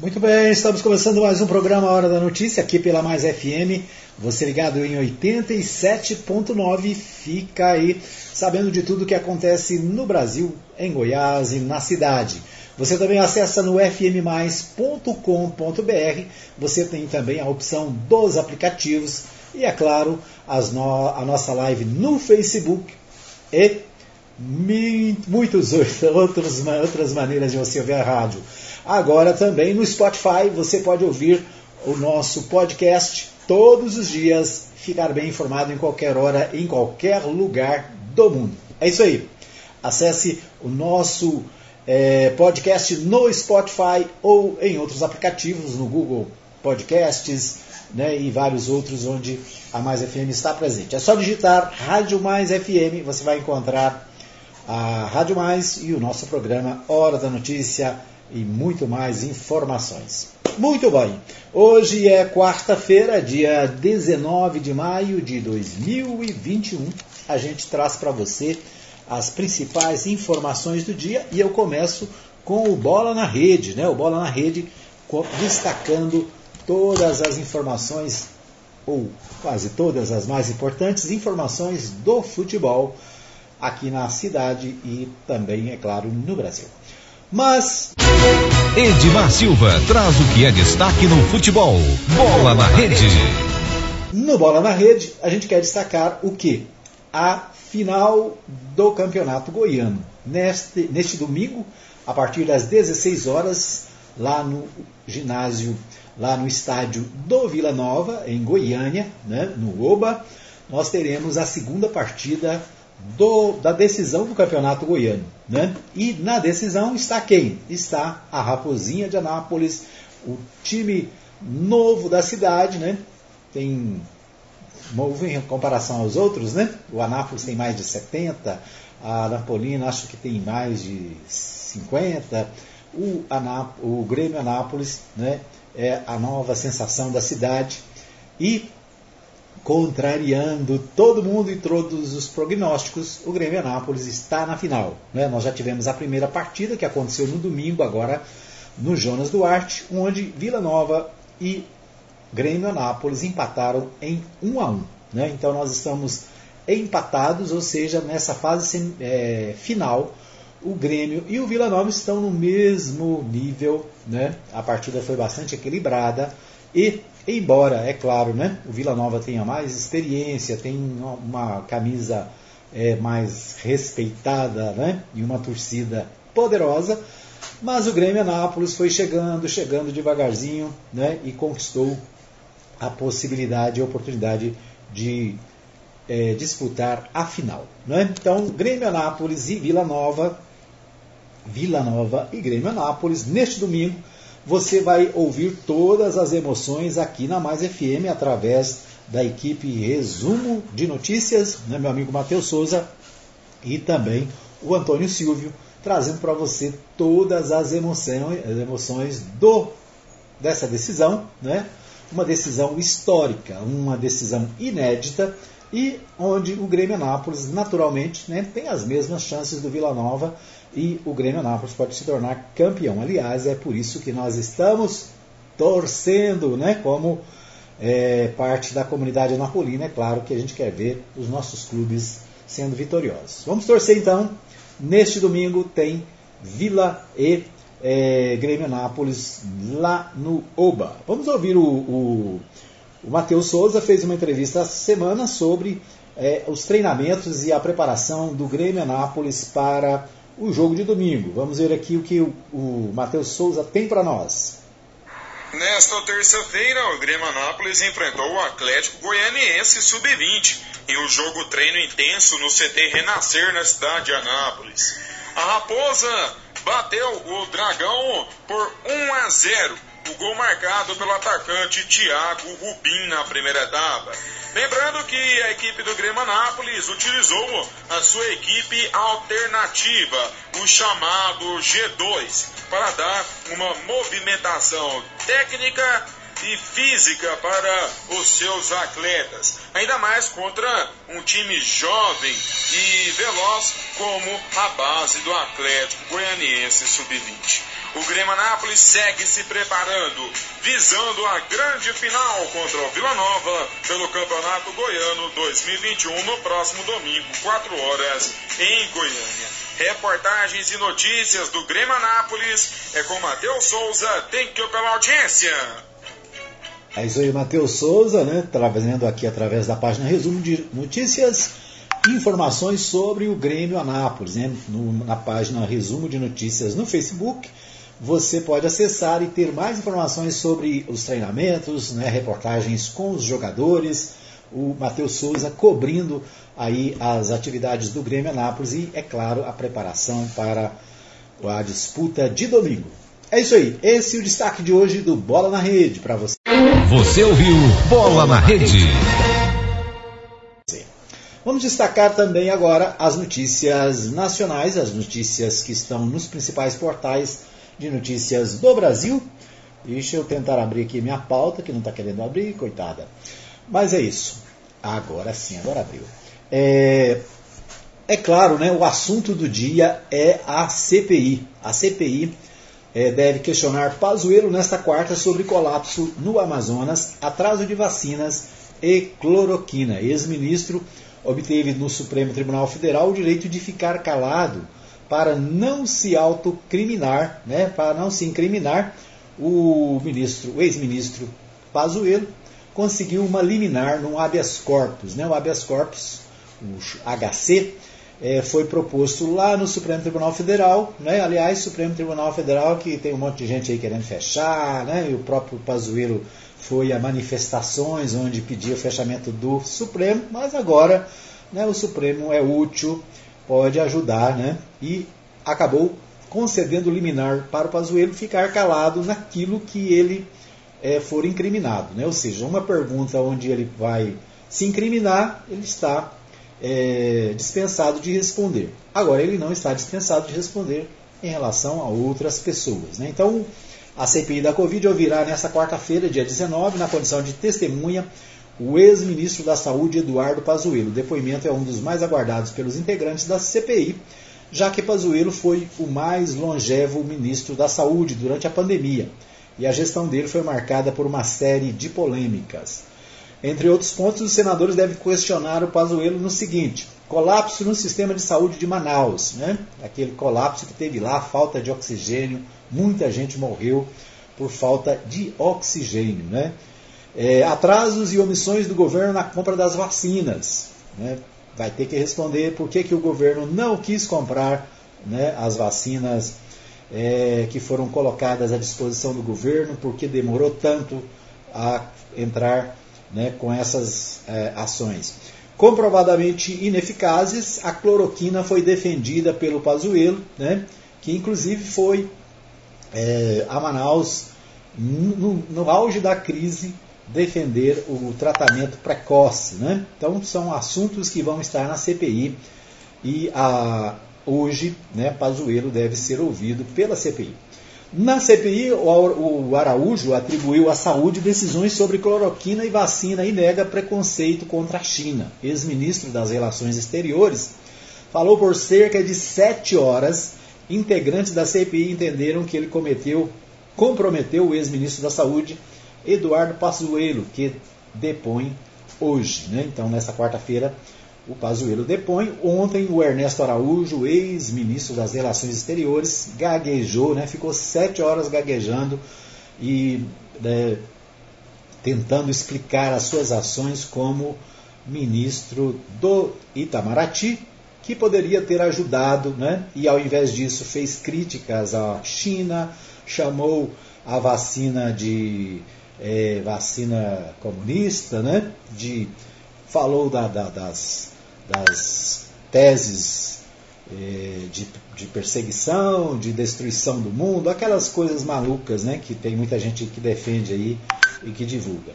Muito bem, estamos começando mais um programa Hora da Notícia aqui pela Mais FM. Você ligado em 87.9, fica aí sabendo de tudo que acontece no Brasil, em Goiás e na cidade. Você também acessa no fmmais.com.br. Você tem também a opção dos aplicativos e, é claro, no, a nossa live no Facebook e muitas outras, outras maneiras de você ouvir a rádio. Agora também no Spotify você pode ouvir o nosso podcast todos os dias, ficar bem informado em qualquer hora, em qualquer lugar do mundo. É isso aí. Acesse o nosso é, podcast no Spotify ou em outros aplicativos, no Google Podcasts né, e vários outros onde a Mais FM está presente. É só digitar Rádio Mais FM, você vai encontrar a Rádio Mais e o nosso programa Hora da Notícia e muito mais informações. Muito bem, hoje é quarta-feira, dia 19 de maio de 2021. A gente traz para você as principais informações do dia e eu começo com o Bola na Rede, né? O Bola na Rede destacando todas as informações, ou quase todas as mais importantes informações do futebol aqui na cidade e também, é claro, no Brasil. Mas. Edmar Silva traz o que é destaque no futebol. Bola na rede. No Bola na Rede, a gente quer destacar o que? A final do Campeonato Goiano. Neste, neste domingo, a partir das 16 horas, lá no ginásio, lá no estádio do Vila Nova, em Goiânia, né, no Oba, nós teremos a segunda partida do, da decisão do Campeonato Goiano. Né? E na decisão está quem? Está a Raposinha de Anápolis, o time novo da cidade, né? tem novo em comparação aos outros, né? o Anápolis tem mais de 70, a Napolina acho que tem mais de 50, o, Anáp o Grêmio Anápolis né? é a nova sensação da cidade e contrariando todo mundo e todos os prognósticos, o Grêmio Anápolis está na final. Né? Nós já tivemos a primeira partida, que aconteceu no domingo, agora no Jonas Duarte, onde Vila Nova e Grêmio Anápolis empataram em 1 a 1. Né? Então nós estamos empatados, ou seja, nessa fase é, final, o Grêmio e o Vila Nova estão no mesmo nível. Né? A partida foi bastante equilibrada e Embora, é claro, né, o Vila Nova tenha mais experiência, tem uma camisa é, mais respeitada né, e uma torcida poderosa, mas o Grêmio Anápolis foi chegando, chegando devagarzinho né, e conquistou a possibilidade e a oportunidade de é, disputar a final. Né? Então, Grêmio Anápolis e Vila Nova, Vila Nova e Grêmio Anápolis, neste domingo, você vai ouvir todas as emoções aqui na Mais FM através da equipe Resumo de Notícias, né, meu amigo Matheus Souza e também o Antônio Silvio, trazendo para você todas as emoções, as emoções do dessa decisão, né? Uma decisão histórica, uma decisão inédita e onde o Grêmio Anápolis naturalmente né, tem as mesmas chances do Vila Nova e o Grêmio Anápolis pode se tornar campeão. Aliás, é por isso que nós estamos torcendo, né, como é, parte da comunidade anapolina. É claro que a gente quer ver os nossos clubes sendo vitoriosos. Vamos torcer então. Neste domingo tem Vila e é, Grêmio Anápolis lá no Oba. Vamos ouvir o, o, o Matheus Souza fez uma entrevista essa semana sobre é, os treinamentos e a preparação do Grêmio Anápolis para o jogo de domingo. Vamos ver aqui o que o, o Matheus Souza tem para nós. Nesta terça-feira, o Grêmio Anápolis enfrentou o Atlético Goianiense Sub-20 em um jogo treino intenso no CT Renascer na cidade de Anápolis. A Raposa bateu o Dragão por 1 a 0 o gol marcado pelo atacante Thiago Rubim na primeira etapa. Lembrando que a equipe do Grêmio Anápolis utilizou a sua equipe alternativa, o chamado G2, para dar uma movimentação técnica e física para os seus atletas, ainda mais contra um time jovem e veloz como a base do Atlético Goianiense Sub-20. O Grêmio Anápolis segue se preparando, visando a grande final contra o Vila Nova pelo Campeonato Goiano 2021 no próximo domingo, 4 horas, em Goiânia. Reportagens e notícias do Grêmio Anápolis é com Matheus Souza. Thank you pela audiência. É isso aí, Matheus Souza, né? Trazendo aqui através da página Resumo de Notícias informações sobre o Grêmio Anápolis, né? No, na página Resumo de Notícias no Facebook você pode acessar e ter mais informações sobre os treinamentos, né, reportagens com os jogadores, o Matheus Souza cobrindo aí as atividades do Grêmio Anápolis e, é claro, a preparação para a disputa de domingo. É isso aí, esse é o destaque de hoje do Bola na Rede para você. Você ouviu Bola na Rede. Vamos destacar também agora as notícias nacionais, as notícias que estão nos principais portais de notícias do Brasil. Deixa eu tentar abrir aqui minha pauta, que não está querendo abrir, coitada. Mas é isso. Agora sim, agora abriu. É, é claro, né, o assunto do dia é a CPI. A CPI é, deve questionar Pazuello nesta quarta sobre colapso no Amazonas, atraso de vacinas e cloroquina. Ex-ministro obteve no Supremo Tribunal Federal o direito de ficar calado para não se autocriminar, né, para não se incriminar, o ministro, o ex-ministro Pazuello conseguiu uma liminar no habeas corpus, né, o habeas corpus, o HC, é, foi proposto lá no Supremo Tribunal Federal, né? aliás, Supremo Tribunal Federal que tem um monte de gente aí querendo fechar, né? e o próprio Pazuello foi a manifestações onde pedia o fechamento do Supremo, mas agora né, o Supremo é útil pode ajudar, né? E acabou concedendo liminar para o Pazuello ficar calado naquilo que ele é, for incriminado, né? Ou seja, uma pergunta onde ele vai se incriminar, ele está é, dispensado de responder. Agora, ele não está dispensado de responder em relação a outras pessoas. Né? Então, a CPI da Covid ouvirá nesta quarta-feira, dia 19, na condição de testemunha, o ex-ministro da Saúde Eduardo Pazuello. O depoimento é um dos mais aguardados pelos integrantes da CPI, já que Pazuello foi o mais longevo ministro da Saúde durante a pandemia, e a gestão dele foi marcada por uma série de polêmicas. Entre outros pontos, os senadores devem questionar o Pazuello no seguinte: colapso no sistema de saúde de Manaus, né? Aquele colapso que teve lá, falta de oxigênio, muita gente morreu por falta de oxigênio, né? É, atrasos e omissões do governo na compra das vacinas. Né? Vai ter que responder por que, que o governo não quis comprar né, as vacinas é, que foram colocadas à disposição do governo, porque demorou tanto a entrar né, com essas é, ações. Comprovadamente ineficazes, a cloroquina foi defendida pelo Pazuello, né, que inclusive foi é, a Manaus no, no auge da crise defender o tratamento precoce. Né? Então, são assuntos que vão estar na CPI e a, hoje né, Pazuello deve ser ouvido pela CPI. Na CPI, o Araújo atribuiu à saúde decisões sobre cloroquina e vacina e nega preconceito contra a China. Ex-ministro das Relações Exteriores falou por cerca de sete horas. Integrantes da CPI entenderam que ele cometeu, comprometeu o ex-ministro da Saúde Eduardo Pazuello, que depõe hoje. Né? Então, nessa quarta-feira, o Pazuello depõe. Ontem, o Ernesto Araújo, ex-ministro das Relações Exteriores, gaguejou, né? ficou sete horas gaguejando e né, tentando explicar as suas ações como ministro do Itamaraty, que poderia ter ajudado, né? e ao invés disso fez críticas à China, chamou a vacina de é, vacina comunista, né? De, falou da, da, das, das teses é, de, de, perseguição, de destruição do mundo, aquelas coisas malucas né? que tem muita gente que defende aí e que divulga.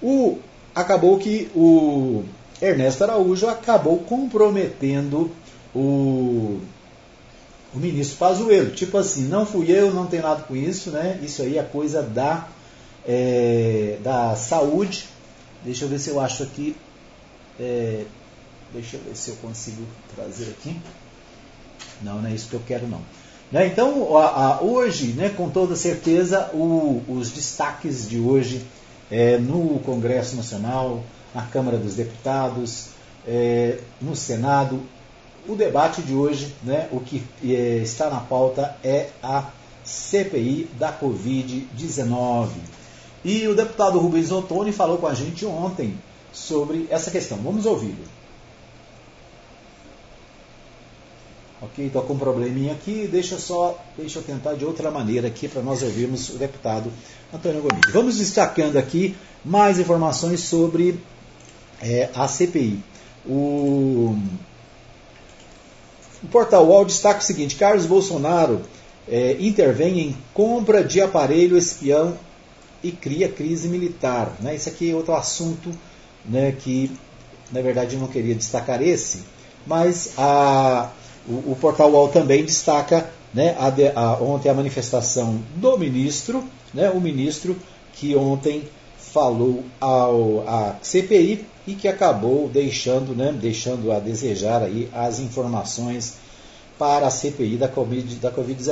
O, acabou que o Ernesto Araújo acabou comprometendo o, o ministro Pazuello. Tipo assim, não fui eu, não tem nada com isso, né? Isso aí é coisa da é, da saúde. Deixa eu ver se eu acho aqui. É, deixa eu ver se eu consigo trazer aqui. Não, não é isso que eu quero não. Né? Então, a, a, hoje, né, com toda certeza, o, os destaques de hoje é, no Congresso Nacional, na Câmara dos Deputados, é, no Senado, o debate de hoje, né, o que é, está na pauta é a CPI da Covid-19. E o deputado Rubens Ottoni falou com a gente ontem sobre essa questão. Vamos ouvi-lo. Ok, estou com um probleminha aqui, deixa só, deixa eu tentar de outra maneira aqui para nós ouvirmos o deputado Antônio Gomes. Vamos destacando aqui mais informações sobre é, a CPI. O, o portal UOL destaca o seguinte: Carlos Bolsonaro é, intervém em compra de aparelho espião e cria crise militar. Né? Isso aqui é outro assunto né, que, na verdade, eu não queria destacar esse, mas a, o, o portal UOL também destaca né, a, a, ontem a manifestação do ministro, né, o ministro que ontem falou ao, à CPI e que acabou deixando, né, deixando a desejar aí as informações para a CPI da Covid-19. Da COVID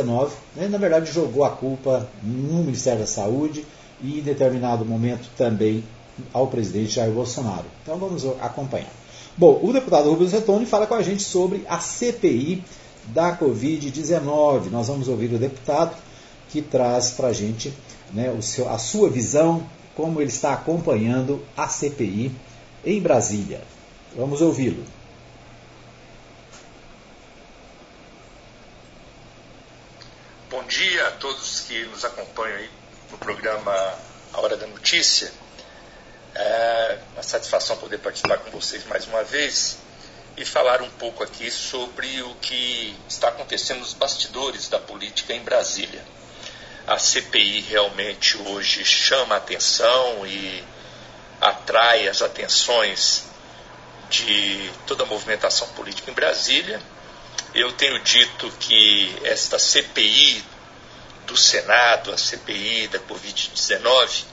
né, na verdade, jogou a culpa no Ministério da Saúde e, em determinado momento, também ao presidente Jair Bolsonaro. Então, vamos acompanhar. Bom, o deputado Rubens Retoni fala com a gente sobre a CPI da Covid-19. Nós vamos ouvir o deputado que traz para a gente né, seu, a sua visão, como ele está acompanhando a CPI em Brasília. Vamos ouvi-lo. Bom dia a todos que nos acompanham aí no programa A Hora da Notícia. É uma satisfação poder participar com vocês mais uma vez e falar um pouco aqui sobre o que está acontecendo nos bastidores da política em Brasília. A CPI realmente hoje chama a atenção e atrai as atenções de toda a movimentação política em Brasília eu tenho dito que esta CPI do Senado, a CPI da Covid-19,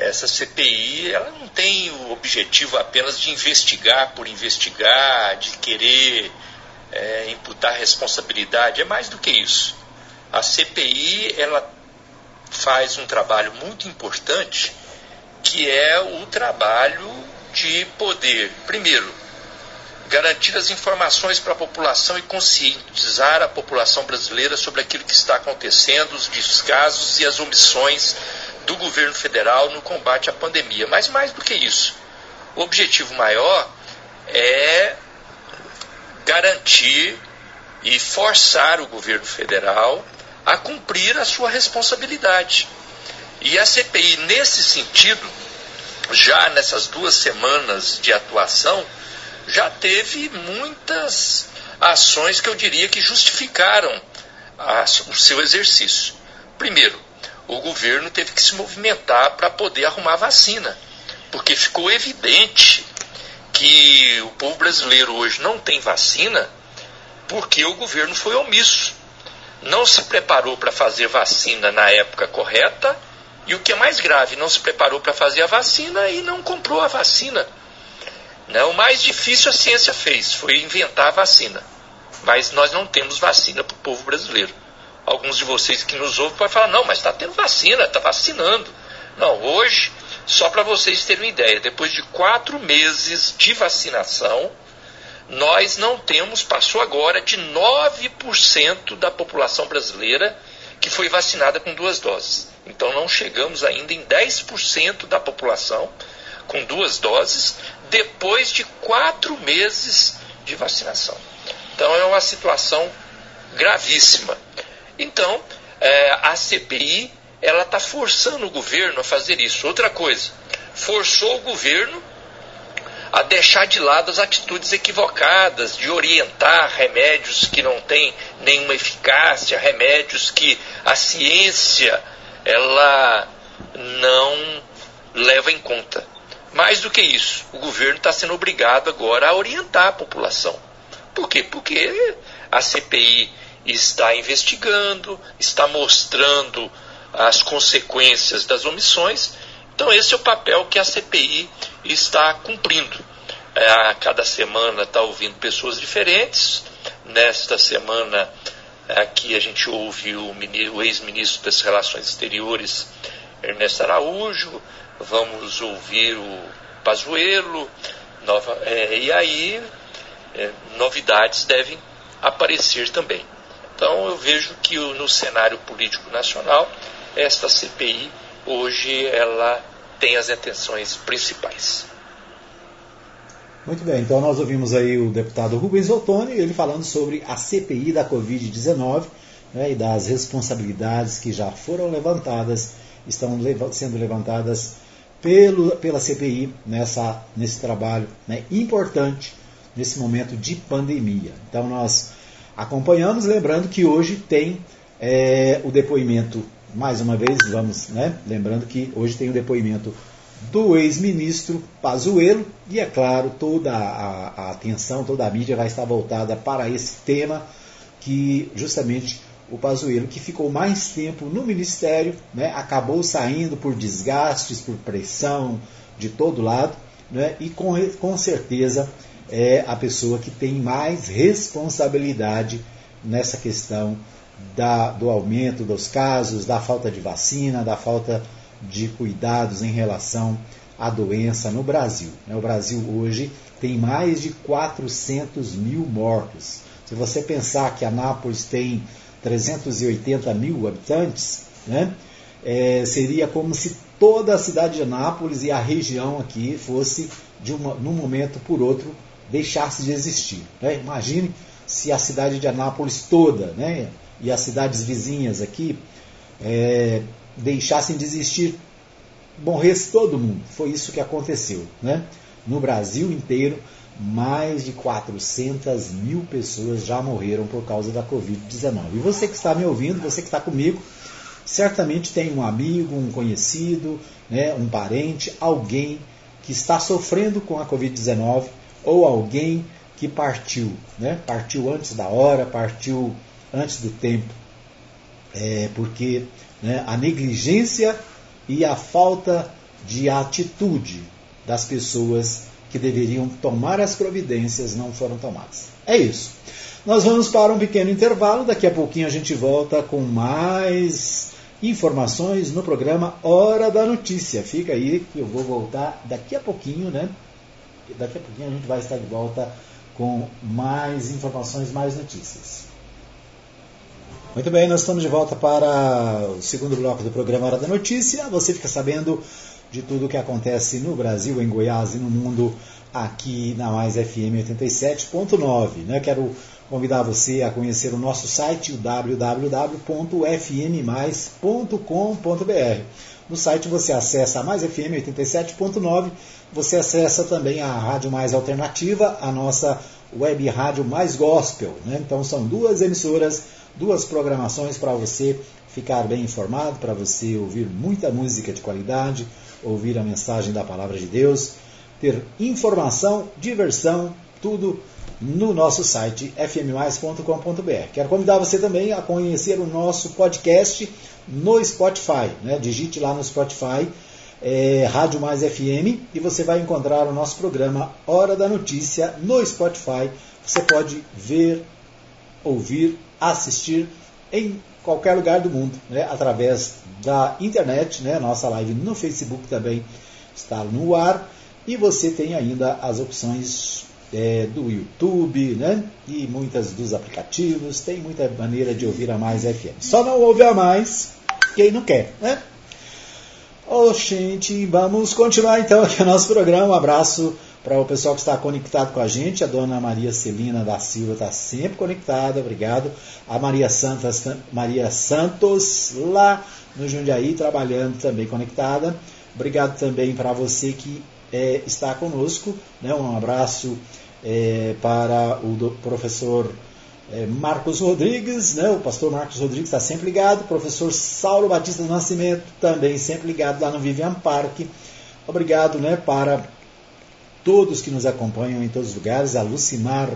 essa CPI ela não tem o objetivo apenas de investigar por investigar, de querer é, imputar responsabilidade, é mais do que isso. A CPI ela faz um trabalho muito importante que é o trabalho de poder, primeiro, garantir as informações para a população e conscientizar a população brasileira sobre aquilo que está acontecendo, os descasos e as omissões do governo federal no combate à pandemia. Mas mais do que isso, o objetivo maior é garantir e forçar o governo federal a cumprir a sua responsabilidade. E a CPI, nesse sentido, já nessas duas semanas de atuação, já teve muitas ações que eu diria que justificaram a, o seu exercício. Primeiro, o governo teve que se movimentar para poder arrumar vacina, porque ficou evidente que o povo brasileiro hoje não tem vacina porque o governo foi omisso. Não se preparou para fazer vacina na época correta e o que é mais grave, não se preparou para fazer a vacina e não comprou a vacina. Né? O mais difícil a ciência fez, foi inventar a vacina. Mas nós não temos vacina para o povo brasileiro. Alguns de vocês que nos ouvem podem falar, não, mas está tendo vacina, está vacinando. Não, hoje, só para vocês terem uma ideia, depois de quatro meses de vacinação, nós não temos, passou agora de 9% da população brasileira que foi vacinada com duas doses. Então não chegamos ainda em 10% da população com duas doses, depois de quatro meses de vacinação. Então é uma situação gravíssima. Então é, a CPI ela está forçando o governo a fazer isso. Outra coisa, forçou o governo a deixar de lado as atitudes equivocadas de orientar remédios que não têm nenhuma eficácia, remédios que a ciência ela não leva em conta. Mais do que isso, o governo está sendo obrigado agora a orientar a população. Por quê? Porque a CPI está investigando, está mostrando as consequências das omissões. Então, esse é o papel que a CPI está cumprindo. É, a cada semana está ouvindo pessoas diferentes. Nesta semana, aqui a gente ouve o, o ex-ministro das Relações Exteriores, Ernesto Araújo, vamos ouvir o Pazuello, nova, é, e aí é, novidades devem aparecer também. Então eu vejo que no cenário político nacional, esta CPI hoje ela tem as atenções principais. Muito bem, então nós ouvimos aí o deputado Rubens Ottoni, ele falando sobre a CPI da Covid-19 né, e das responsabilidades que já foram levantadas, estão sendo levantadas pelo, pela CPI nessa, nesse trabalho né, importante nesse momento de pandemia. Então nós acompanhamos, lembrando que hoje tem é, o depoimento, mais uma vez, vamos, né? Lembrando que hoje tem o depoimento do ex-ministro Pazuello e, é claro, toda a, a, atenção, toda a mídia vai estar voltada para esse tema que justamente o Pazuello, que ficou mais tempo no ministério, né, acabou saindo por desgastes, por pressão de todo lado, né, e com, com certeza é a pessoa que tem mais responsabilidade nessa questão da, do aumento dos casos, da falta de vacina, da falta de cuidados em relação à doença no Brasil. Né, o Brasil hoje tem mais de 400 mil mortos. Se você pensar que Anápolis tem 380 mil habitantes, né? É, seria como se toda a cidade de Anápolis e a região aqui fosse, de uma, num momento por outro, deixasse de existir. Né? Imagine se a cidade de Anápolis toda né, e as cidades vizinhas aqui é, deixassem de existir, morresse todo mundo. Foi isso que aconteceu. Né? No Brasil inteiro, mais de 400 mil pessoas já morreram por causa da Covid-19. E você que está me ouvindo, você que está comigo, certamente tem um amigo, um conhecido, né, um parente, alguém que está sofrendo com a Covid-19 ou alguém que partiu, né, partiu antes da hora, partiu antes do tempo, é, porque né, a negligência e a falta de atitude das pessoas que deveriam tomar as providências não foram tomadas. É isso. Nós vamos para um pequeno intervalo, daqui a pouquinho a gente volta com mais informações no programa Hora da Notícia. Fica aí que eu vou voltar daqui a pouquinho, né? Daqui a pouquinho a gente vai estar de volta com mais informações, mais notícias. Muito bem, nós estamos de volta para o segundo bloco do programa Hora da Notícia. Você fica sabendo de tudo o que acontece no Brasil, em Goiás e no mundo aqui na Mais FM 87.9. Né? Quero convidar você a conhecer o nosso site, o www.fmmais.com.br. No site você acessa a Mais FM 87.9, você acessa também a Rádio Mais Alternativa, a nossa web rádio mais gospel. Né? Então são duas emissoras, duas programações para você ficar bem informado, para você ouvir muita música de qualidade, ouvir a mensagem da palavra de Deus, ter informação, diversão, tudo no nosso site fmmais.com.br. Quero convidar você também a conhecer o nosso podcast no Spotify. Né? Digite lá no Spotify é, Rádio Mais FM e você vai encontrar o nosso programa Hora da Notícia no Spotify. Você pode ver, ouvir, assistir em qualquer lugar do mundo, né, através da internet, né, nossa live no Facebook também está no ar, e você tem ainda as opções é, do YouTube, né, e muitas dos aplicativos, tem muita maneira de ouvir a Mais FM. Só não ouve a Mais quem não quer, né? Oh, gente, vamos continuar então aqui o nosso programa. Um abraço para o pessoal que está conectado com a gente. A dona Maria Celina da Silva está sempre conectada, obrigado. A Maria Santos, Maria Santos, lá no Jundiaí, trabalhando também conectada. Obrigado também para você que é, está conosco. Né? Um abraço é, para o professor é, Marcos Rodrigues, né? o pastor Marcos Rodrigues está sempre ligado. O professor Saulo Batista do Nascimento também sempre ligado lá no Vivian Park. Obrigado né, para todos que nos acompanham em todos os lugares, a Lucimar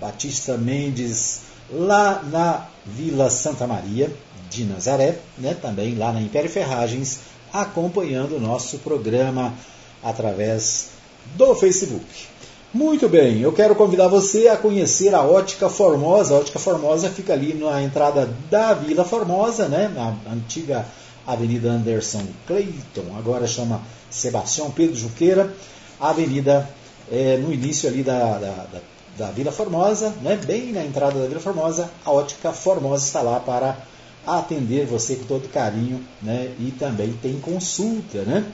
Batista Mendes, lá na Vila Santa Maria, de Nazaré, né, também lá na Império Ferragens, acompanhando o nosso programa através do Facebook. Muito bem, eu quero convidar você a conhecer a Ótica Formosa. A Ótica Formosa fica ali na entrada da Vila Formosa, né, na antiga Avenida Anderson Clayton, agora chama Sebastião Pedro Juqueira, avenida é, no início ali da, da, da, da, Vila Formosa, né, bem na entrada da Vila Formosa, a Ótica Formosa está lá para atender você com todo carinho, né, e também tem consulta, né,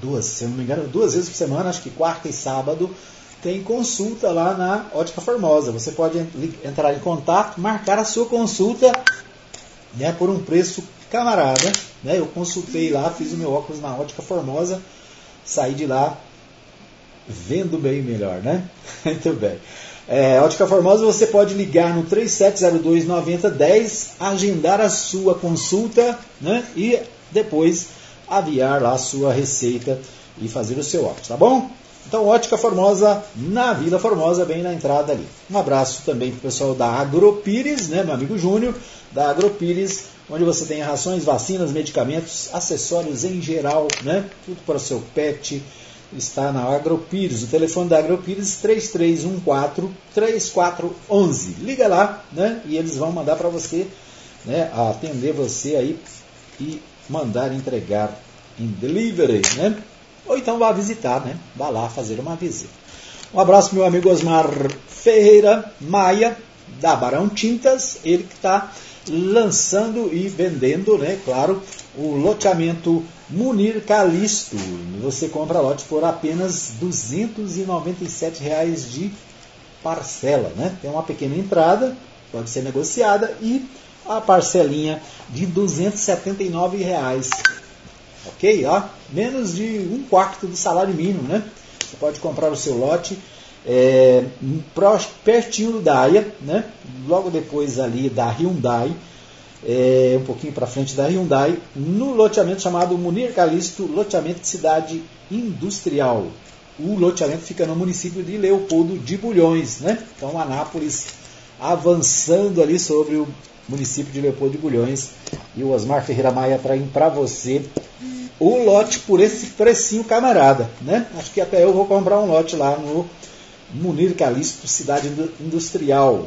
duas, se não me engano, duas vezes por semana, acho que quarta e sábado, tem consulta lá na Ótica Formosa. Você pode entrar em contato, marcar a sua consulta né, por um preço camarada. Né, eu consultei lá, fiz o meu óculos na Ótica Formosa, saí de lá vendo bem melhor, né? Muito bem. É, Ótica Formosa, você pode ligar no 3702 9010, agendar a sua consulta né? e depois aviar lá a sua receita e fazer o seu óculos, tá bom? Então, Ótica Formosa na Vila Formosa, bem na entrada ali. Um abraço também para o pessoal da Agropires, né, meu amigo Júnior, da Agropires, onde você tem rações, vacinas, medicamentos, acessórios em geral, né, tudo para o seu pet, está na Agropires. O telefone da Agropires 3314-3411. Liga lá, né, e eles vão mandar para você, né, atender você aí e mandar entregar em delivery, né? Ou então vá visitar, né? Vá lá fazer uma visita. Um abraço meu amigo Osmar Ferreira Maia, da Barão Tintas, ele que está lançando e vendendo, né? Claro, o loteamento Munir Calisto. Você compra lote por apenas 297 reais de parcela, né? Tem uma pequena entrada, pode ser negociada e a parcelinha de 279 reais. Ok? Ó, menos de um quarto do salário mínimo, né? Você pode comprar o seu lote é, pertinho do Daia, né? Logo depois ali da Hyundai, é, um pouquinho para frente da Hyundai, no loteamento chamado Munir Calisto, loteamento de cidade industrial. O loteamento fica no município de Leopoldo de Bulhões, né? Então Anápolis avançando ali sobre o município de Leopoldo de Bulhões. E o Osmar Ferreira Maia traz para você o lote por esse precinho camarada. Né? Acho que até eu vou comprar um lote lá no Munir Calixto, cidade industrial.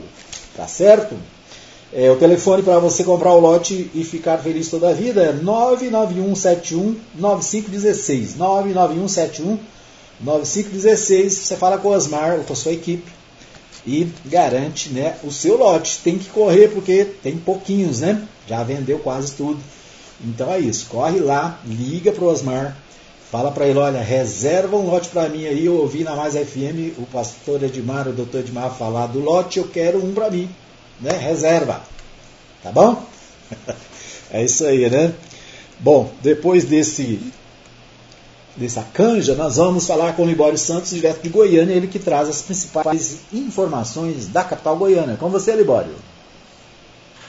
Tá certo? É, o telefone para você comprar o lote e ficar feliz toda a vida é 99171 9516. 99171 9516. Você fala com o Osmar ou com a sua equipe e garante né, o seu lote. Tem que correr porque tem pouquinhos, né? Já vendeu quase tudo. Então é isso, corre lá, liga para o Osmar, fala para ele, olha, reserva um lote para mim aí, eu ouvi na Mais FM o pastor Edmar, o doutor Edmar falar do lote, eu quero um para mim, né? Reserva, tá bom? é isso aí, né? Bom, depois desse dessa canja, nós vamos falar com o Libório Santos, direto de Goiânia, ele que traz as principais informações da capital goiana. Com você, Libório.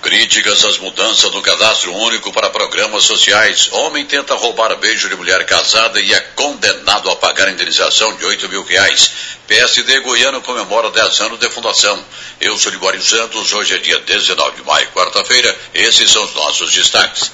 Críticas às mudanças no cadastro único para programas sociais. Homem tenta roubar beijo de mulher casada e é condenado a pagar indenização de 8 mil reais. PSD Goiano comemora 10 anos de fundação. Eu sou Libório Santos, hoje é dia 19 de maio, quarta-feira. Esses são os nossos destaques.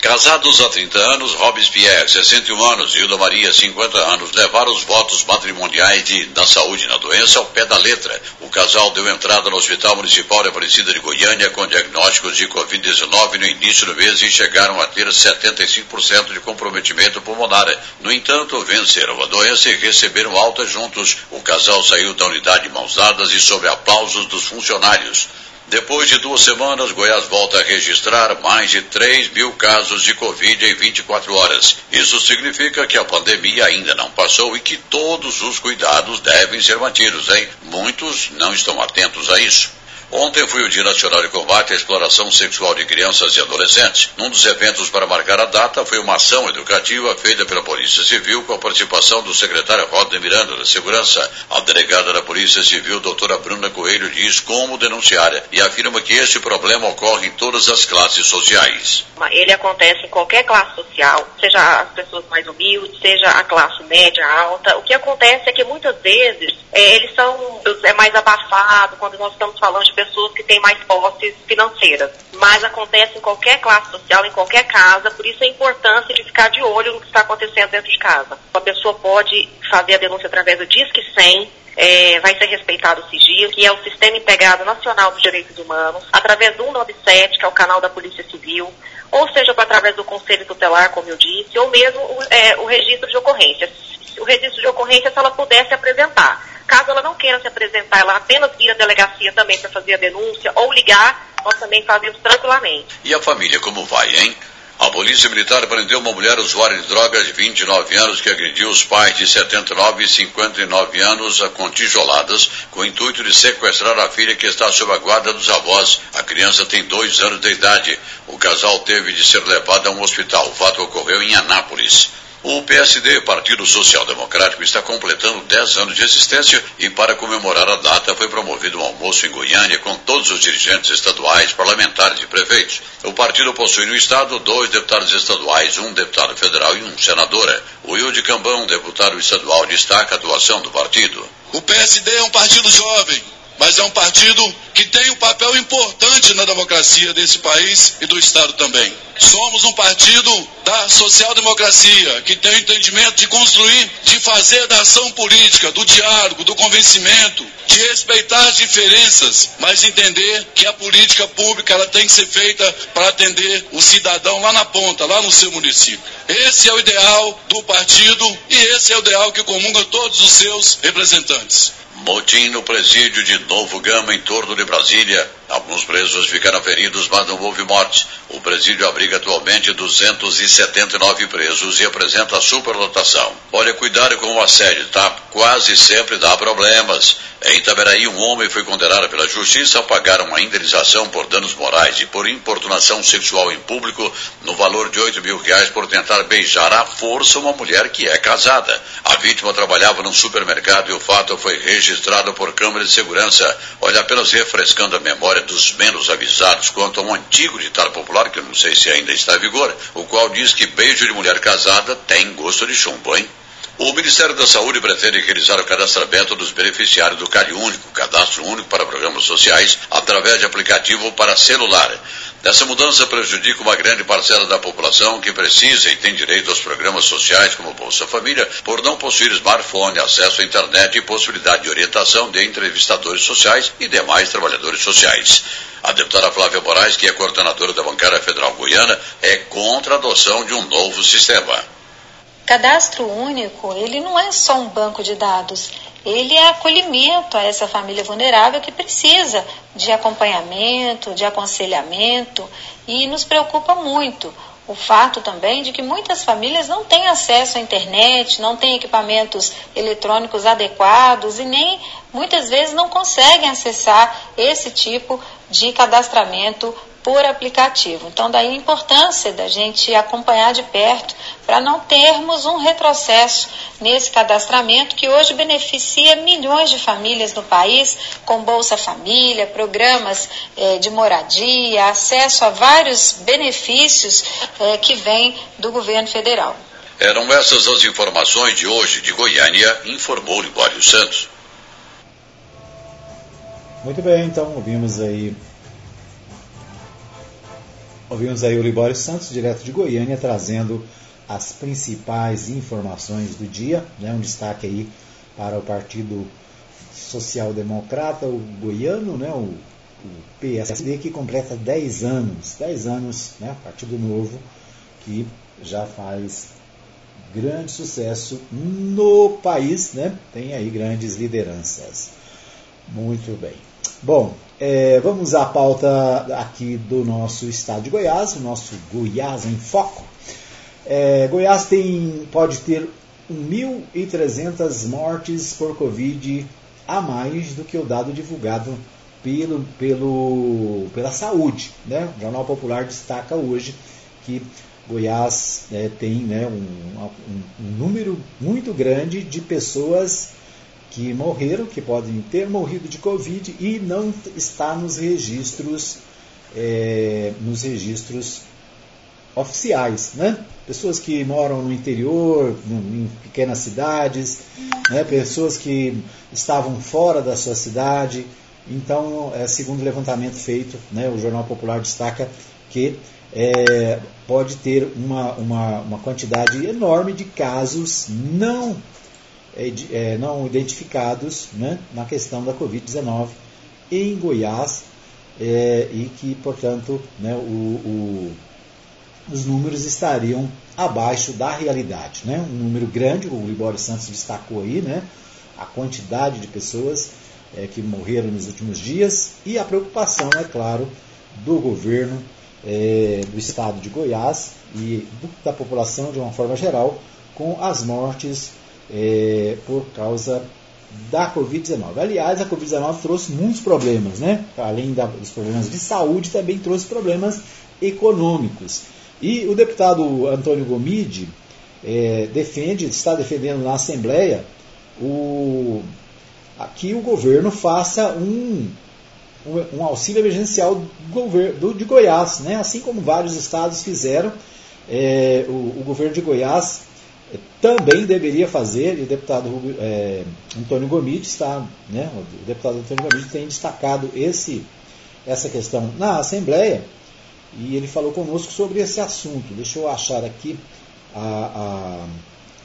Casados há 30 anos, Robespierre, 61 anos, Hilda Maria, 50 anos, levaram os votos matrimoniais de, da saúde na doença ao pé da letra. O casal deu entrada no Hospital Municipal de Aparecida de Goiânia com diagnósticos de Covid-19 no início do mês e chegaram a ter 75% de comprometimento pulmonar. No entanto, venceram a doença e receberam alta juntos. O casal saiu da unidade de mãos dadas e sob aplausos dos funcionários. Depois de duas semanas, Goiás volta a registrar mais de 3 mil casos de Covid em 24 horas. Isso significa que a pandemia ainda não passou e que todos os cuidados devem ser mantidos, hein? Muitos não estão atentos a isso. Ontem foi o Dia Nacional de Combate à Exploração Sexual de Crianças e Adolescentes. Num dos eventos para marcar a data foi uma ação educativa feita pela Polícia Civil com a participação do secretário Rodney Miranda da Segurança. A delegada da Polícia Civil, doutora Bruna Coelho, diz como denunciar e afirma que este problema ocorre em todas as classes sociais. Ele acontece em qualquer classe social, seja as pessoas mais humildes, seja a classe média, alta. O que acontece é que muitas vezes é, eles são é mais abafado quando nós estamos falando de pessoas que têm mais posses financeiras. Mas acontece em qualquer classe social, em qualquer casa, por isso a importância de ficar de olho no que está acontecendo dentro de casa. A pessoa pode fazer a denúncia através do Disque 100, é, vai ser respeitado o sigilo, que é o Sistema Integrado Nacional dos Direitos Humanos, através do 197, que é o canal da Polícia Civil, ou seja, através do Conselho Tutelar, como eu disse, ou mesmo é, o registro de ocorrências. O registro de ocorrência, se ela pudesse apresentar. Caso ela não queira se apresentar, ela apenas vir à delegacia também para fazer a denúncia ou ligar, nós também fazemos tranquilamente. E a família como vai, hein? A polícia militar prendeu uma mulher usuária de drogas de 29 anos que agrediu os pais de 79 e 59 anos com tijoladas, com o intuito de sequestrar a filha que está sob a guarda dos avós. A criança tem dois anos de idade. O casal teve de ser levado a um hospital. O fato ocorreu em Anápolis. O PSD, Partido Social Democrático, está completando 10 anos de existência e, para comemorar a data, foi promovido um almoço em Goiânia com todos os dirigentes estaduais, parlamentares e prefeitos. O partido possui no estado dois deputados estaduais, um deputado federal e um senadora. O Wilde Cambão, deputado estadual, destaca a atuação do partido. O PSD é um partido jovem, mas é um partido que tem um papel importante na democracia desse país e do Estado também. Somos um partido da social-democracia, que tem o entendimento de construir, de fazer da ação política, do diálogo, do convencimento, de respeitar as diferenças, mas entender que a política pública ela tem que ser feita para atender o cidadão lá na ponta, lá no seu município. Esse é o ideal do partido e esse é o ideal que comunga todos os seus representantes. Motim no presídio de Novo Gama, em torno de Brasília. Alguns presos ficaram feridos, mas não houve morte. O presídio abriga atualmente 279 presos e apresenta superlotação. Olha, cuidado com o assédio, tá? Quase sempre dá problemas. Em Itaberaí, um homem foi condenado pela justiça a pagar uma indenização por danos morais e por importunação sexual em público no valor de 8 mil reais por tentar beijar à força uma mulher que é casada. A vítima trabalhava num supermercado e o fato foi registrado por câmera de segurança. Olha, apenas refrescando a memória dos menos avisados quanto a um antigo ditado popular, que eu não sei se ainda está em vigor, o qual diz que beijo de mulher casada tem gosto de chumbo, hein? O Ministério da Saúde pretende realizar o cadastramento dos beneficiários do CARI Único, Cadastro Único para Programas Sociais, através de aplicativo para celular. Essa mudança prejudica uma grande parcela da população que precisa e tem direito aos programas sociais como Bolsa Família, por não possuir smartphone, acesso à internet e possibilidade de orientação de entrevistadores sociais e demais trabalhadores sociais. A deputada Flávia Moraes, que é coordenadora da Bancária Federal Goiana, é contra a adoção de um novo sistema. Cadastro único, ele não é só um banco de dados, ele é acolhimento a essa família vulnerável que precisa de acompanhamento, de aconselhamento e nos preocupa muito o fato também de que muitas famílias não têm acesso à internet, não têm equipamentos eletrônicos adequados e nem muitas vezes não conseguem acessar esse tipo de cadastramento por aplicativo. Então, daí a importância da gente acompanhar de perto para não termos um retrocesso nesse cadastramento que hoje beneficia milhões de famílias no país, com Bolsa Família, programas eh, de moradia, acesso a vários benefícios eh, que vêm do governo federal. Eram essas as informações de hoje de Goiânia, informou Libório Santos. Muito bem, então ouvimos aí Ouvimos aí o Libório Santos, direto de Goiânia, trazendo as principais informações do dia. Né? Um destaque aí para o Partido Social Democrata, o goiano, né? o, o PSD, que completa 10 anos. 10 anos, né? Partido Novo, que já faz grande sucesso no país, né? Tem aí grandes lideranças. Muito bem. Bom, é, vamos à pauta aqui do nosso estado de Goiás, o nosso Goiás em Foco. É, Goiás tem, pode ter 1.300 mortes por Covid a mais do que o dado divulgado pelo, pelo, pela saúde. Né? O Jornal Popular destaca hoje que Goiás é, tem né, um, um, um número muito grande de pessoas que morreram, que podem ter morrido de Covid e não está nos registros, é, nos registros oficiais, né? Pessoas que moram no interior, em pequenas cidades, né? pessoas que estavam fora da sua cidade Então, é, segundo o levantamento feito, né, o Jornal Popular destaca que é, pode ter uma, uma, uma, quantidade enorme de casos não, é, é não identificados né, na questão da Covid-19 em Goiás é, e que, portanto, né, o, o, os números estariam abaixo da realidade. Né? Um número grande, o Libório Santos destacou aí, né, a quantidade de pessoas é, que morreram nos últimos dias e a preocupação, é claro, do governo é, do estado de Goiás e da população de uma forma geral com as mortes é, por causa da Covid-19. Aliás, a Covid-19 trouxe muitos problemas, né? Além da, dos problemas de saúde, também trouxe problemas econômicos. E o deputado Antônio Gomide é, defende, está defendendo na Assembleia o, que o governo faça um, um auxílio emergencial do governo, de Goiás, né? assim como vários estados fizeram. É, o, o, governo de Goiás também deveria fazer, e o deputado é, Antônio Gomide está, né, o deputado Antônio Gomide tem destacado esse, essa questão na Assembleia, e ele falou conosco sobre esse assunto. Deixa eu achar aqui a,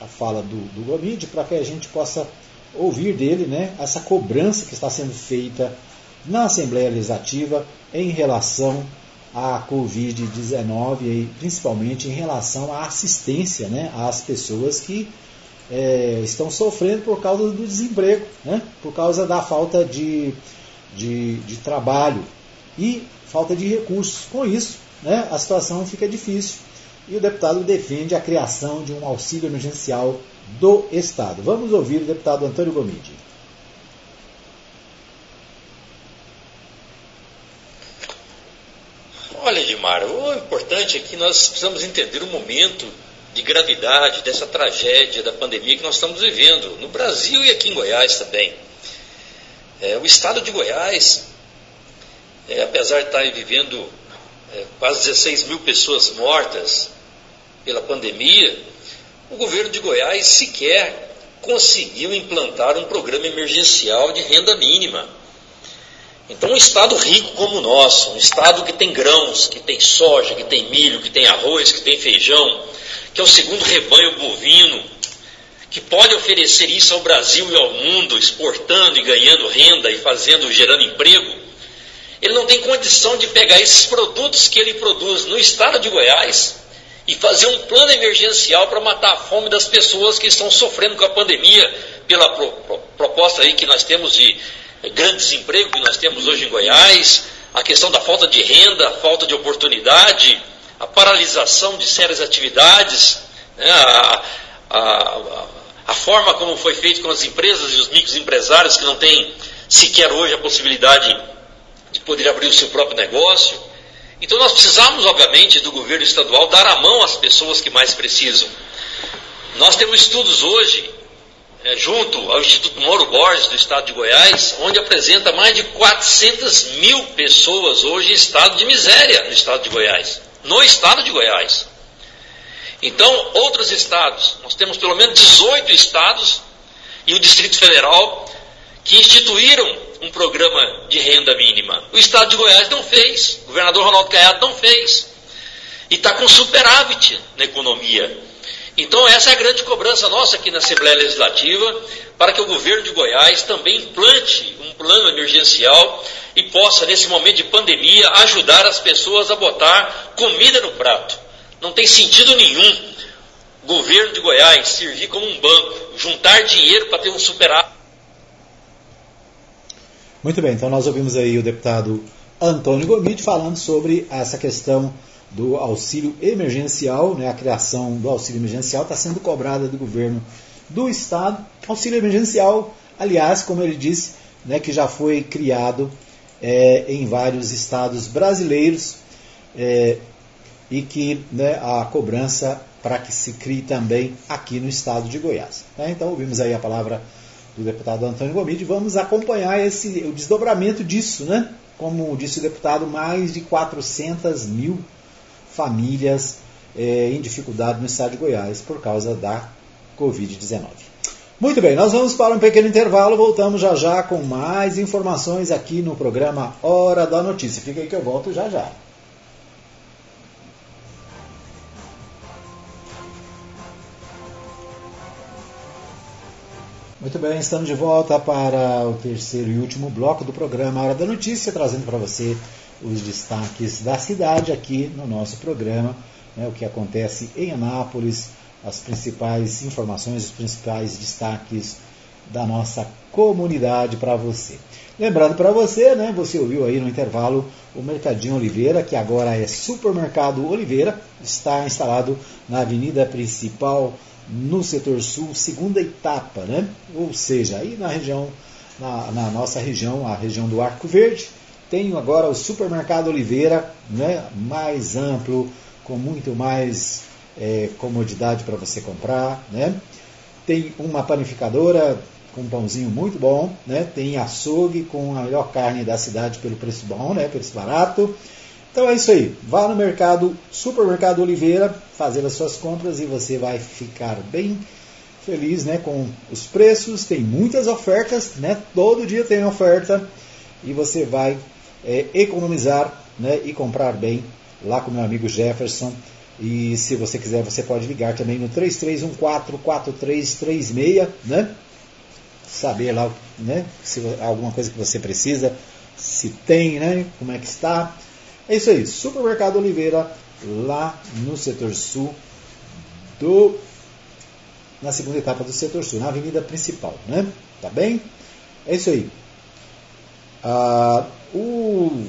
a, a fala do, do Gomide para que a gente possa ouvir dele né, essa cobrança que está sendo feita na Assembleia Legislativa em relação à Covid-19 e principalmente em relação à assistência né, às pessoas que é, estão sofrendo por causa do desemprego, né, por causa da falta de, de, de trabalho e falta de recursos. Com isso, né, a situação fica difícil e o deputado defende a criação de um auxílio emergencial do Estado. Vamos ouvir o deputado Antônio Gomide. O importante é que nós precisamos entender o momento de gravidade dessa tragédia da pandemia que nós estamos vivendo, no Brasil e aqui em Goiás também. É, o estado de Goiás, é, apesar de estar vivendo é, quase 16 mil pessoas mortas pela pandemia, o governo de Goiás sequer conseguiu implantar um programa emergencial de renda mínima. Então, um estado rico como o nosso, um estado que tem grãos, que tem soja, que tem milho, que tem arroz, que tem feijão, que é o segundo rebanho bovino, que pode oferecer isso ao Brasil e ao mundo, exportando e ganhando renda e fazendo, gerando emprego, ele não tem condição de pegar esses produtos que ele produz no estado de Goiás e fazer um plano emergencial para matar a fome das pessoas que estão sofrendo com a pandemia, pela pro, pro, proposta aí que nós temos de grande desemprego que nós temos hoje em Goiás, a questão da falta de renda, a falta de oportunidade, a paralisação de sérias atividades, né, a, a, a, forma como foi feito com as empresas e os microempresários que não têm sequer hoje a possibilidade de poder abrir o seu próprio negócio. Então nós precisamos, obviamente, do governo estadual dar a mão às pessoas que mais precisam. Nós temos estudos hoje é, junto ao Instituto Moro Borges do estado de Goiás, onde apresenta mais de 400 mil pessoas hoje em estado de miséria no estado de Goiás. No estado de Goiás. Então, outros estados, nós temos pelo menos 18 estados e o Distrito Federal que instituíram um programa de renda mínima. O estado de Goiás não fez, o governador Ronaldo Caiado não fez. E está com superávit na economia. Então, essa é a grande cobrança nossa aqui na Assembleia Legislativa, para que o governo de Goiás também implante um plano emergencial e possa, nesse momento de pandemia, ajudar as pessoas a botar comida no prato. Não tem sentido nenhum o governo de Goiás servir como um banco, juntar dinheiro para ter um superávit. Muito bem, então nós ouvimos aí o deputado Antônio Gomide falando sobre essa questão do auxílio emergencial, né, a criação do auxílio emergencial está sendo cobrada do governo do estado. Auxílio emergencial, aliás, como ele disse, né, que já foi criado é, em vários estados brasileiros é, e que né, a cobrança para que se crie também aqui no estado de Goiás. Né? Então ouvimos aí a palavra do deputado Antônio Gomide. Vamos acompanhar esse, o desdobramento disso, né? Como disse o deputado, mais de 400 mil famílias é, em dificuldade no estado de Goiás por causa da Covid-19. Muito bem, nós vamos para um pequeno intervalo, voltamos já já com mais informações aqui no programa Hora da Notícia. Fica aí que eu volto já já. Muito bem, estamos de volta para o terceiro e último bloco do programa Hora da Notícia, trazendo para você os destaques da cidade aqui no nosso programa, né, o que acontece em Anápolis, as principais informações, os principais destaques da nossa comunidade para você. Lembrando para você, né, você ouviu aí no intervalo o Mercadinho Oliveira, que agora é Supermercado Oliveira, está instalado na avenida principal no setor sul, segunda etapa, né? Ou seja, aí na região, na, na nossa região, a região do Arco Verde, tem agora o Supermercado Oliveira, né? Mais amplo, com muito mais é, comodidade para você comprar, né? Tem uma panificadora com um pãozinho muito bom, né? Tem açougue com a melhor carne da cidade pelo preço bom, né? Preço barato. Então é isso aí. Vá no mercado, supermercado Oliveira, fazer as suas compras e você vai ficar bem feliz, né? Com os preços. Tem muitas ofertas, né? Todo dia tem oferta e você vai é, economizar, né? E comprar bem lá com meu amigo Jefferson e se você quiser, você pode ligar também no 33144336, né? Saber lá, né? Se alguma coisa que você precisa, se tem, né? Como é que está. É isso aí, Supermercado Oliveira, lá no setor sul do na segunda etapa do setor sul, na avenida principal, né? Tá bem? É isso aí. Ah, o,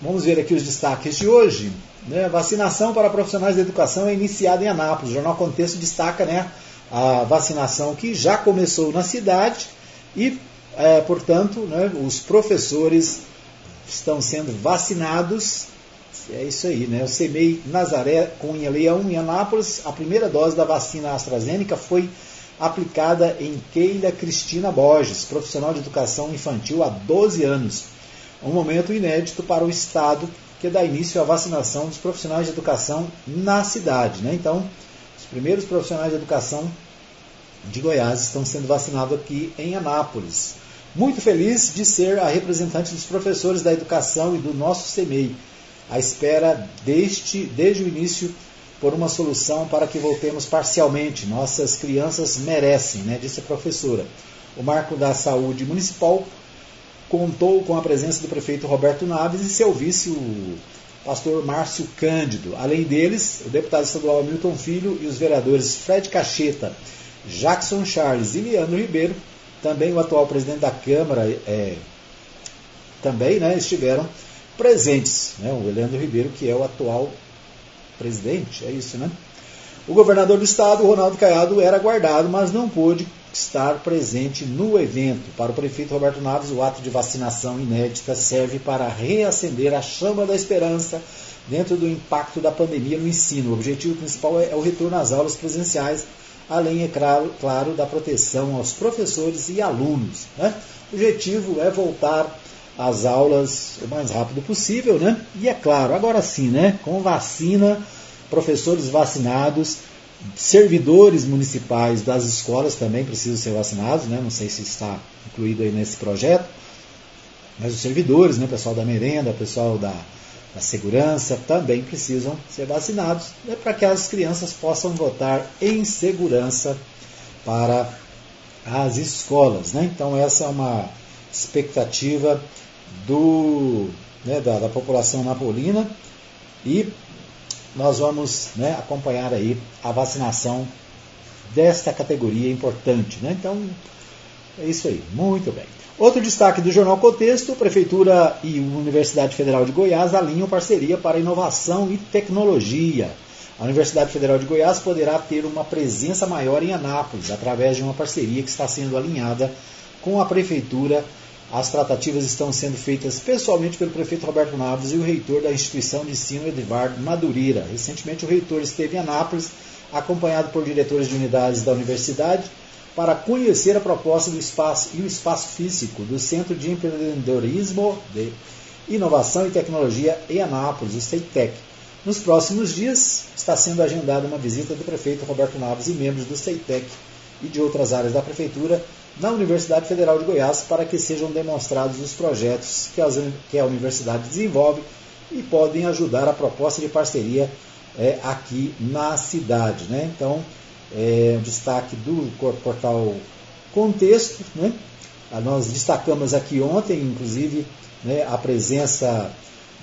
vamos ver aqui os destaques de hoje. Né? Vacinação para profissionais da educação é iniciada em Anápolis. O Jornal Contexto destaca né, a vacinação que já começou na cidade e, é, portanto, né, os professores estão sendo vacinados. É isso aí, né? O CEMEI Nazaré Cunha Leão em Anápolis, a primeira dose da vacina AstraZeneca foi aplicada em Keila Cristina Borges, profissional de educação infantil há 12 anos. Um momento inédito para o Estado que dá início à vacinação dos profissionais de educação na cidade. Né? Então, os primeiros profissionais de educação de Goiás estão sendo vacinados aqui em Anápolis. Muito feliz de ser a representante dos professores da educação e do nosso CEMEI, à espera deste, desde o início por uma solução para que voltemos parcialmente. Nossas crianças merecem, né, disse a professora. O marco da saúde municipal contou com a presença do prefeito Roberto Naves e seu vice, o pastor Márcio Cândido. Além deles, o deputado estadual Milton Filho e os vereadores Fred Cacheta, Jackson Charles e Leandro Ribeiro, também o atual presidente da Câmara, é, também né, estiveram presentes. Né, o Leandro Ribeiro, que é o atual presidente, é isso, né? O governador do estado, Ronaldo Caiado, era guardado, mas não pôde estar presente no evento. Para o prefeito Roberto Naves, o ato de vacinação inédita serve para reacender a chama da esperança dentro do impacto da pandemia no ensino. O objetivo principal é o retorno às aulas presenciais, além, é claro, claro da proteção aos professores e alunos. Né? O objetivo é voltar às aulas o mais rápido possível, né? E é claro, agora sim, né? Com vacina, professores vacinados, servidores municipais das escolas também precisam ser vacinados, né? não sei se está incluído aí nesse projeto, mas os servidores, né? pessoal da merenda, pessoal da, da segurança também precisam ser vacinados né? para que as crianças possam votar em segurança para as escolas. Né? Então essa é uma expectativa do, né, da, da população napolina e nós vamos né, acompanhar aí a vacinação desta categoria importante. Né? Então, é isso aí. Muito bem. Outro destaque do Jornal Contexto, Prefeitura e Universidade Federal de Goiás alinham parceria para inovação e tecnologia. A Universidade Federal de Goiás poderá ter uma presença maior em Anápolis, através de uma parceria que está sendo alinhada com a Prefeitura as tratativas estão sendo feitas pessoalmente pelo prefeito Roberto Naves e o reitor da instituição de ensino Eduardo Madureira. Recentemente, o reitor esteve em Anápolis, acompanhado por diretores de unidades da universidade, para conhecer a proposta do espaço e o espaço físico do Centro de Empreendedorismo, de Inovação e Tecnologia em Anápolis, o CEITEC. Nos próximos dias, está sendo agendada uma visita do prefeito Roberto Naves e membros do CEITEC e de outras áreas da Prefeitura na Universidade Federal de Goiás para que sejam demonstrados os projetos que, as, que a universidade desenvolve e podem ajudar a proposta de parceria é, aqui na cidade. Né? Então, é, um destaque do portal Contexto. Né? Ah, nós destacamos aqui ontem, inclusive, né, a presença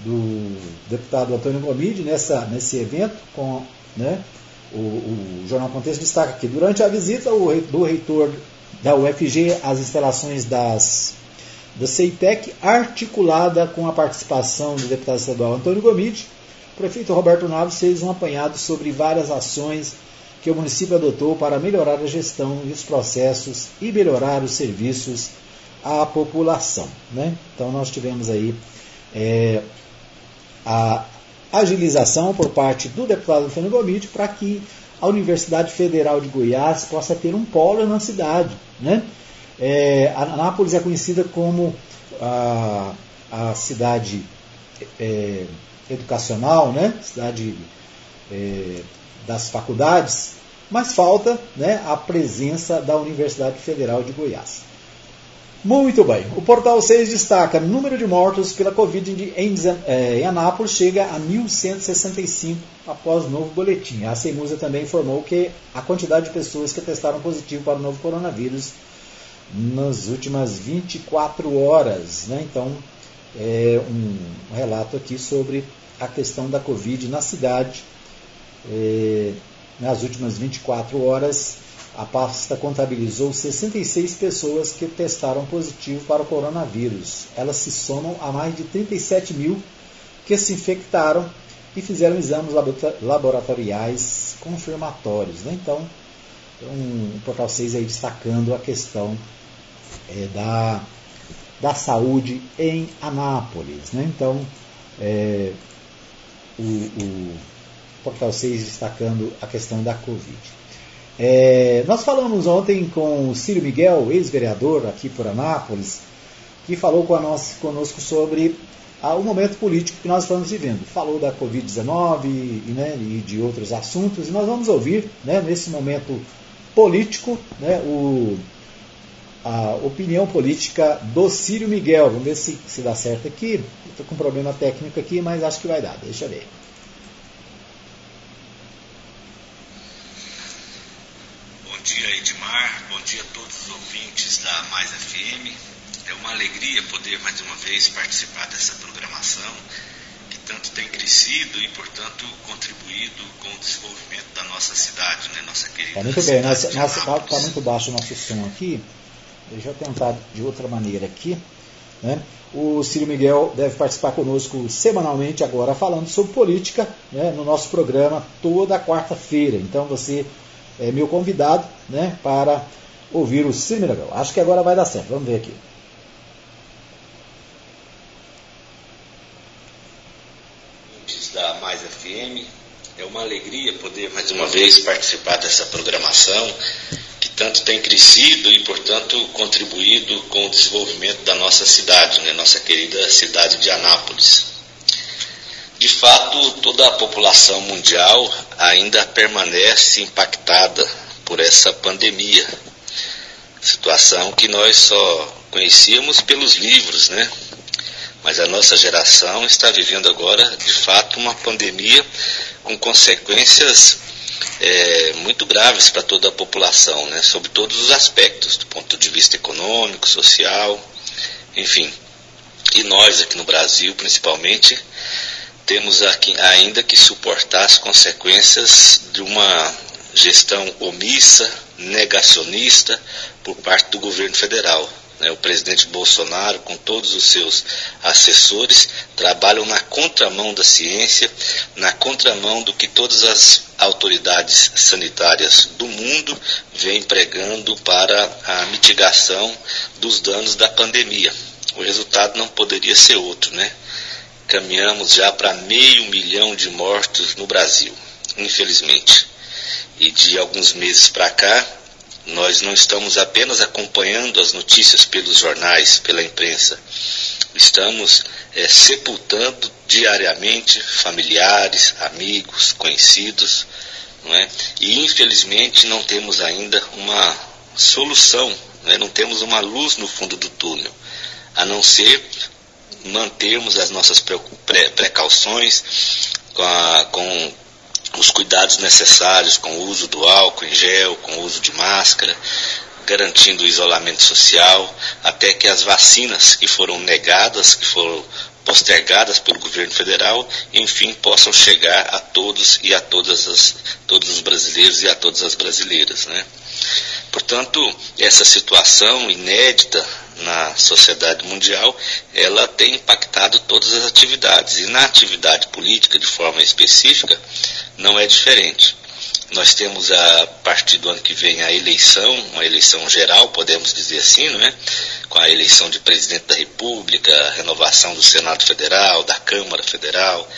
do deputado Antônio Gomide nessa, nesse evento com né, o, o, Jornal Contexto destaca que durante a visita o, do reitor da UFG às instalações das, da CEITEC, articulada com a participação do deputado estadual Antônio Gomide, o prefeito Roberto Naves fez um apanhado sobre várias ações que o município adotou para melhorar a gestão e os processos e melhorar os serviços à população. Né? Então nós tivemos aí é, a agilização por parte do deputado Antônio Gomide para que a Universidade Federal de Goiás possa ter um polo na cidade. Né? É, Anápolis é conhecida como a, a cidade é, educacional, né? cidade é, das faculdades, mas falta né, a presença da Universidade Federal de Goiás. Muito bem. O Portal 6 destaca: número de mortos pela Covid em, é, em Anápolis chega a 1.165 após novo boletim. A CEMUSA também informou que a quantidade de pessoas que testaram positivo para o novo coronavírus nas últimas 24 horas. Né? Então, é um relato aqui sobre a questão da Covid na cidade. É, nas últimas 24 horas, a pasta contabilizou 66 pessoas que testaram positivo para o coronavírus. Elas se somam a mais de 37 mil que se infectaram e fizeram exames laboratoriais confirmatórios. Né? Então, um, Portal 6 aí destacando a questão é, da, da saúde em Anápolis. Né? Então, é, o, o Portal 6 destacando a questão da Covid. É, nós falamos ontem com o Círio Miguel, ex-vereador aqui por Anápolis, que falou conosco sobre o momento político que nós estamos vivendo. Falou da Covid-19 né, e de outros assuntos, e nós vamos ouvir, né, nesse momento político, né, o, a opinião política do Círio Miguel. Vamos ver se, se dá certo aqui. Estou com um problema técnico aqui, mas acho que vai dar. Deixa eu ver. dia, Edmar. Bom dia a todos os ouvintes da Mais FM. É uma alegria poder mais uma vez participar dessa programação que tanto tem crescido e, portanto, contribuído com o desenvolvimento da nossa cidade, né? nossa querida tá muito bem. Está tá muito baixo o nosso som aqui. Deixa eu tentar de outra maneira aqui. Né? O Ciro Miguel deve participar conosco semanalmente agora falando sobre política né, no nosso programa toda quarta-feira. Então você é meu convidado né, para ouvir o Mirabel. Acho que agora vai dar certo. Vamos ver aqui. Da Mais FM, é uma alegria poder mais uma vez participar dessa programação que tanto tem crescido e, portanto, contribuído com o desenvolvimento da nossa cidade, né, nossa querida cidade de Anápolis. De fato, toda a população mundial ainda permanece impactada por essa pandemia, situação que nós só conhecíamos pelos livros, né? Mas a nossa geração está vivendo agora, de fato, uma pandemia com consequências é, muito graves para toda a população, né? Sobre todos os aspectos, do ponto de vista econômico, social, enfim. E nós aqui no Brasil, principalmente, temos aqui ainda que suportar as consequências de uma gestão omissa, negacionista por parte do governo federal. Né? O presidente Bolsonaro, com todos os seus assessores, trabalham na contramão da ciência, na contramão do que todas as autoridades sanitárias do mundo vêm pregando para a mitigação dos danos da pandemia. O resultado não poderia ser outro, né? caminhamos já para meio milhão de mortos no Brasil, infelizmente. E de alguns meses para cá, nós não estamos apenas acompanhando as notícias pelos jornais, pela imprensa, estamos é, sepultando diariamente familiares, amigos, conhecidos, Não é? E infelizmente não temos ainda uma solução, né? não temos uma luz no fundo do túnel, a não ser mantermos as nossas precauções com, a, com os cuidados necessários com o uso do álcool em gel, com o uso de máscara, garantindo o isolamento social, até que as vacinas que foram negadas, que foram postergadas pelo governo federal, enfim, possam chegar a todos e a todas as, todos os brasileiros e a todas as brasileiras. Né? Portanto, essa situação inédita na sociedade mundial, ela tem impactado todas as atividades. E na atividade política, de forma específica, não é diferente. Nós temos a partir do ano que vem a eleição, uma eleição geral, podemos dizer assim, não é? Com a eleição de presidente da República, a renovação do Senado Federal, da Câmara Federal,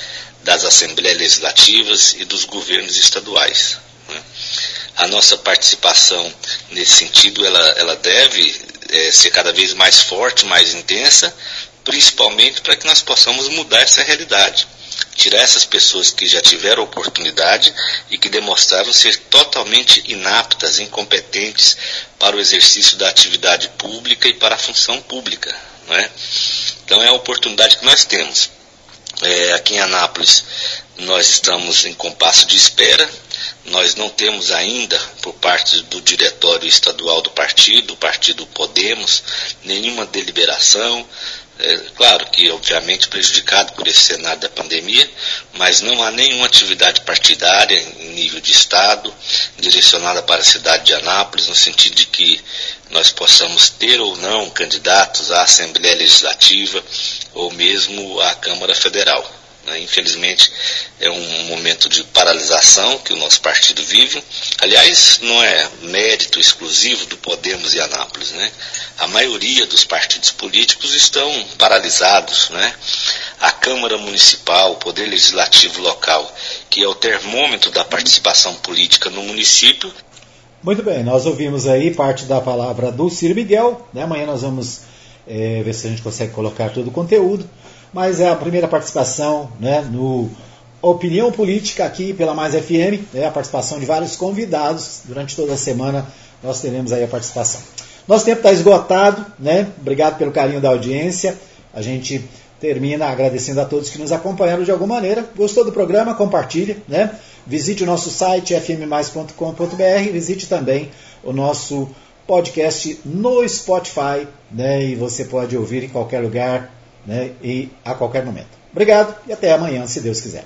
das Assembleias Legislativas e dos governos estaduais. É? A nossa participação nesse sentido, ela, ela deve é, ser cada vez mais forte, mais intensa, principalmente para que nós possamos mudar essa realidade tirar essas pessoas que já tiveram oportunidade e que demonstraram ser totalmente inaptas, incompetentes para o exercício da atividade pública e para a função pública. É? Então é a oportunidade que nós temos. É, aqui em Anápolis nós estamos em compasso de espera. Nós não temos ainda, por parte do diretório estadual do partido, do partido Podemos, nenhuma deliberação, é, claro que, obviamente, prejudicado por esse cenário da pandemia, mas não há nenhuma atividade partidária em nível de Estado direcionada para a cidade de Anápolis, no sentido de que nós possamos ter ou não candidatos à Assembleia Legislativa ou mesmo à Câmara Federal. Né? Infelizmente, é um momento de paralisação que o nosso partido vive. Aliás, não é mérito exclusivo do Podemos e Anápolis. Né? A maioria dos partidos políticos estão paralisados. Né? A Câmara Municipal, o Poder Legislativo local, que é o termômetro da participação política no município. Muito bem, nós ouvimos aí parte da palavra do Ciro Miguel. Né? Amanhã nós vamos é, ver se a gente consegue colocar todo o conteúdo mas é a primeira participação né, no Opinião Política aqui pela Mais FM, né, a participação de vários convidados. Durante toda a semana nós teremos aí a participação. Nosso tempo está esgotado, né? Obrigado pelo carinho da audiência. A gente termina agradecendo a todos que nos acompanharam de alguma maneira. Gostou do programa? Compartilhe, né? Visite o nosso site fmmais.com.br, visite também o nosso podcast no Spotify, né? E você pode ouvir em qualquer lugar né, e a qualquer momento. Obrigado e até amanhã, se Deus quiser.